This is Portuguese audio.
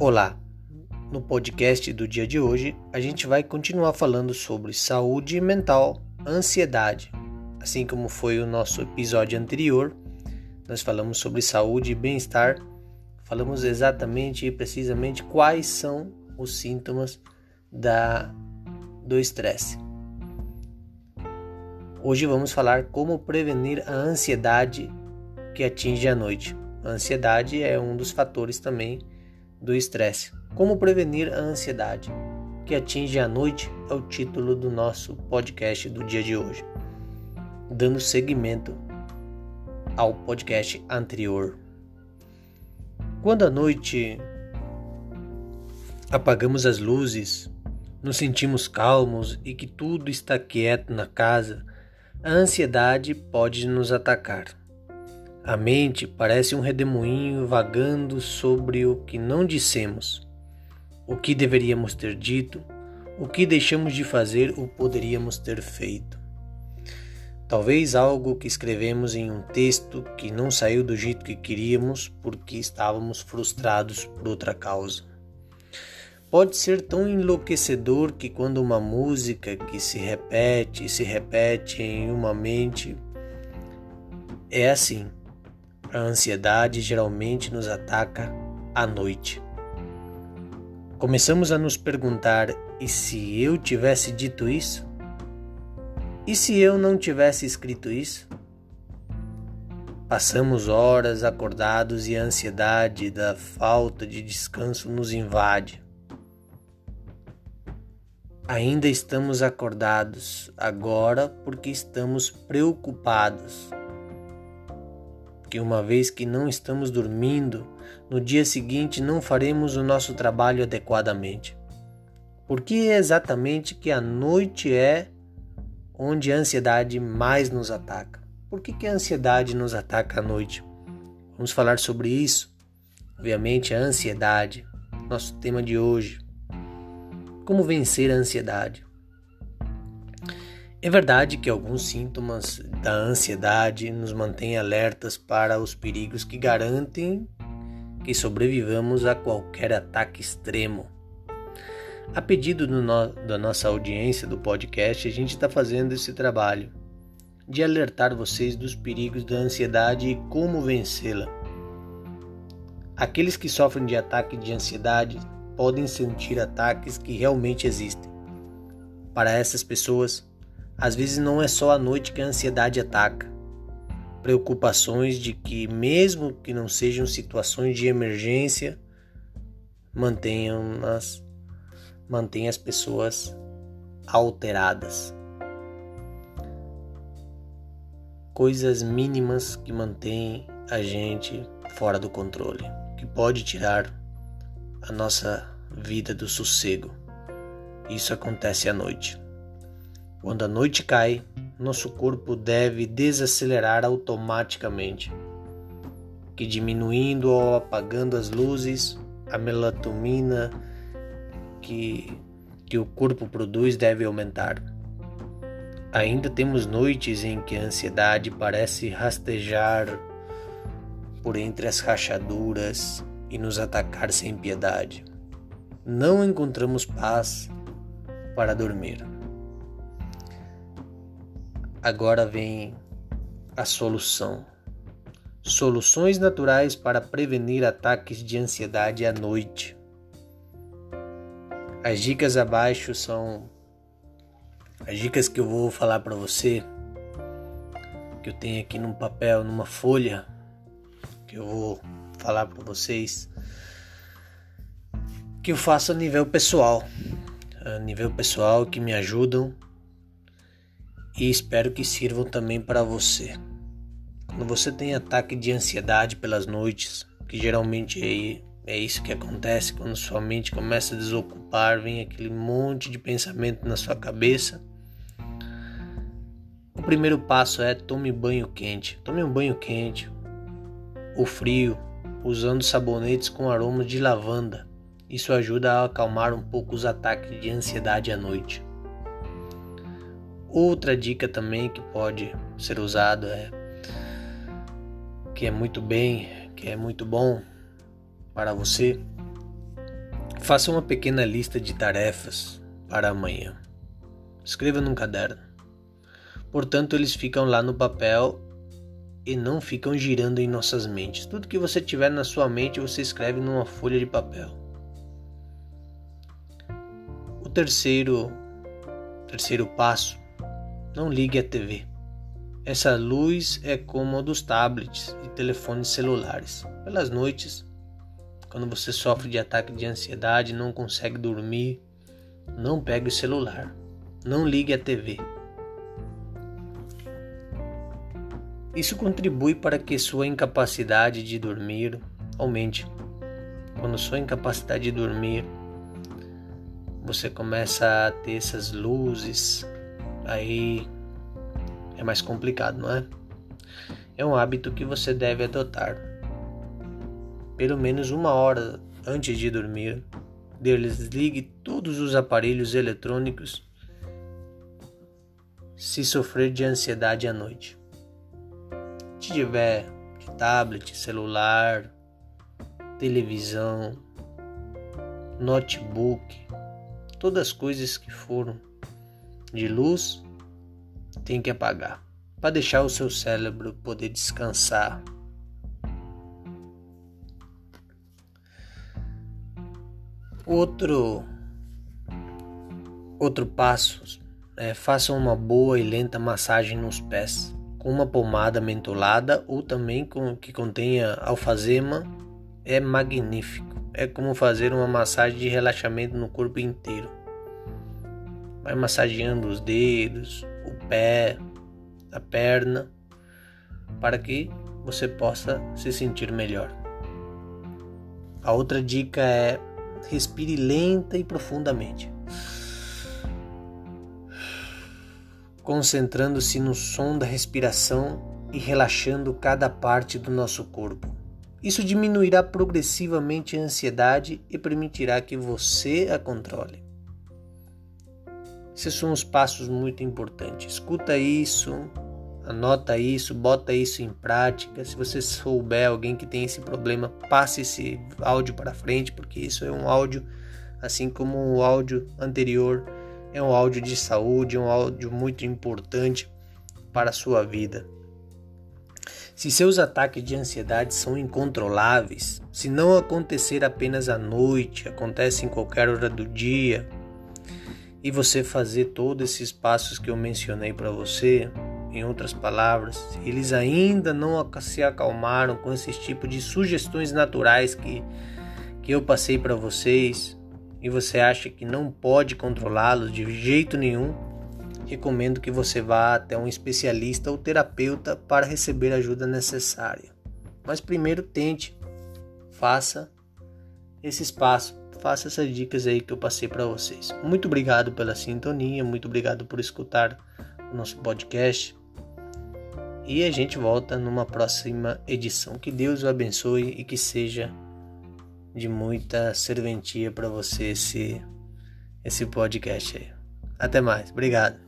Olá! No podcast do dia de hoje, a gente vai continuar falando sobre saúde mental, ansiedade. Assim como foi o nosso episódio anterior, nós falamos sobre saúde e bem-estar. Falamos exatamente e precisamente quais são os sintomas da do estresse. Hoje vamos falar como prevenir a ansiedade que atinge a noite. A ansiedade é um dos fatores também do estresse. Como prevenir a ansiedade que atinge a noite é o título do nosso podcast do dia de hoje. Dando seguimento ao podcast anterior. Quando à noite apagamos as luzes, nos sentimos calmos e que tudo está quieto na casa, a ansiedade pode nos atacar. A mente parece um redemoinho vagando sobre o que não dissemos, o que deveríamos ter dito, o que deixamos de fazer ou poderíamos ter feito. Talvez algo que escrevemos em um texto que não saiu do jeito que queríamos porque estávamos frustrados por outra causa. Pode ser tão enlouquecedor que quando uma música que se repete e se repete em uma mente é assim. A ansiedade geralmente nos ataca à noite. Começamos a nos perguntar: e se eu tivesse dito isso? E se eu não tivesse escrito isso? Passamos horas acordados e a ansiedade da falta de descanso nos invade. Ainda estamos acordados agora porque estamos preocupados que uma vez que não estamos dormindo, no dia seguinte não faremos o nosso trabalho adequadamente. Por que é exatamente que a noite é onde a ansiedade mais nos ataca? Por que, que a ansiedade nos ataca à noite? Vamos falar sobre isso. Obviamente, a ansiedade, nosso tema de hoje. Como vencer a ansiedade? É verdade que alguns sintomas da ansiedade nos mantêm alertas para os perigos que garantem que sobrevivamos a qualquer ataque extremo. A pedido no, da nossa audiência do podcast, a gente está fazendo esse trabalho de alertar vocês dos perigos da ansiedade e como vencê-la. Aqueles que sofrem de ataque de ansiedade podem sentir ataques que realmente existem. Para essas pessoas, às vezes não é só à noite que a ansiedade ataca. Preocupações de que, mesmo que não sejam situações de emergência, mantenham as, mantenham as pessoas alteradas. Coisas mínimas que mantêm a gente fora do controle, que pode tirar a nossa vida do sossego. Isso acontece à noite. Quando a noite cai, nosso corpo deve desacelerar automaticamente, que diminuindo ou apagando as luzes, a melatonina que, que o corpo produz deve aumentar. Ainda temos noites em que a ansiedade parece rastejar por entre as rachaduras e nos atacar sem piedade. Não encontramos paz para dormir. Agora vem a solução. Soluções naturais para prevenir ataques de ansiedade à noite. As dicas abaixo são as dicas que eu vou falar para você, que eu tenho aqui num papel, numa folha, que eu vou falar para vocês, que eu faço a nível pessoal, a nível pessoal que me ajudam e espero que sirvam também para você. Quando você tem ataque de ansiedade pelas noites, que geralmente é, é isso que acontece quando sua mente começa a desocupar, vem aquele monte de pensamento na sua cabeça. O primeiro passo é tome banho quente. Tome um banho quente ou frio, usando sabonetes com aromas de lavanda. Isso ajuda a acalmar um pouco os ataques de ansiedade à noite. Outra dica também que pode ser usado é que é muito bem, que é muito bom para você Faça uma pequena lista de tarefas para amanhã. Escreva num caderno. Portanto, eles ficam lá no papel e não ficam girando em nossas mentes. Tudo que você tiver na sua mente, você escreve numa folha de papel. O terceiro, terceiro passo, não ligue a TV. Essa luz é como a dos tablets e telefones celulares. Pelas noites, quando você sofre de ataque de ansiedade, não consegue dormir, não pegue o celular. Não ligue a TV. Isso contribui para que sua incapacidade de dormir aumente. Quando sua incapacidade de dormir, você começa a ter essas luzes, aí é mais complicado, não é? É um hábito que você deve adotar. Pelo menos uma hora antes de dormir, desligue todos os aparelhos eletrônicos se sofrer de ansiedade à noite. Se tiver de tablet, celular, televisão, notebook, todas as coisas que foram de luz, tem que apagar para deixar o seu cérebro poder descansar. Outro outro passo é, façam uma boa e lenta massagem nos pés com uma pomada mentolada ou também com que contenha alfazema é magnífico. É como fazer uma massagem de relaxamento no corpo inteiro. Vai massageando os dedos, o pé, a perna, para que você possa se sentir melhor. A outra dica é respire lenta e profundamente. concentrando-se no som da respiração e relaxando cada parte do nosso corpo. Isso diminuirá progressivamente a ansiedade e permitirá que você a controle. Esses são os passos muito importantes. Escuta isso, anota isso, bota isso em prática. Se você souber alguém que tem esse problema, passe esse áudio para frente, porque isso é um áudio, assim como o áudio anterior é um áudio de saúde, um áudio muito importante para a sua vida. Se seus ataques de ansiedade são incontroláveis, se não acontecer apenas à noite, acontece em qualquer hora do dia, e você fazer todos esses passos que eu mencionei para você, em outras palavras, eles ainda não se acalmaram com esses tipos de sugestões naturais que, que eu passei para vocês, e você acha que não pode controlá-los de jeito nenhum, recomendo que você vá até um especialista ou terapeuta para receber a ajuda necessária. Mas primeiro tente, faça esse passo, faça essas dicas aí que eu passei para vocês. Muito obrigado pela sintonia, muito obrigado por escutar o nosso podcast. E a gente volta numa próxima edição. Que Deus o abençoe e que seja de muita serventia para você esse, esse podcast aí. Até mais. Obrigado.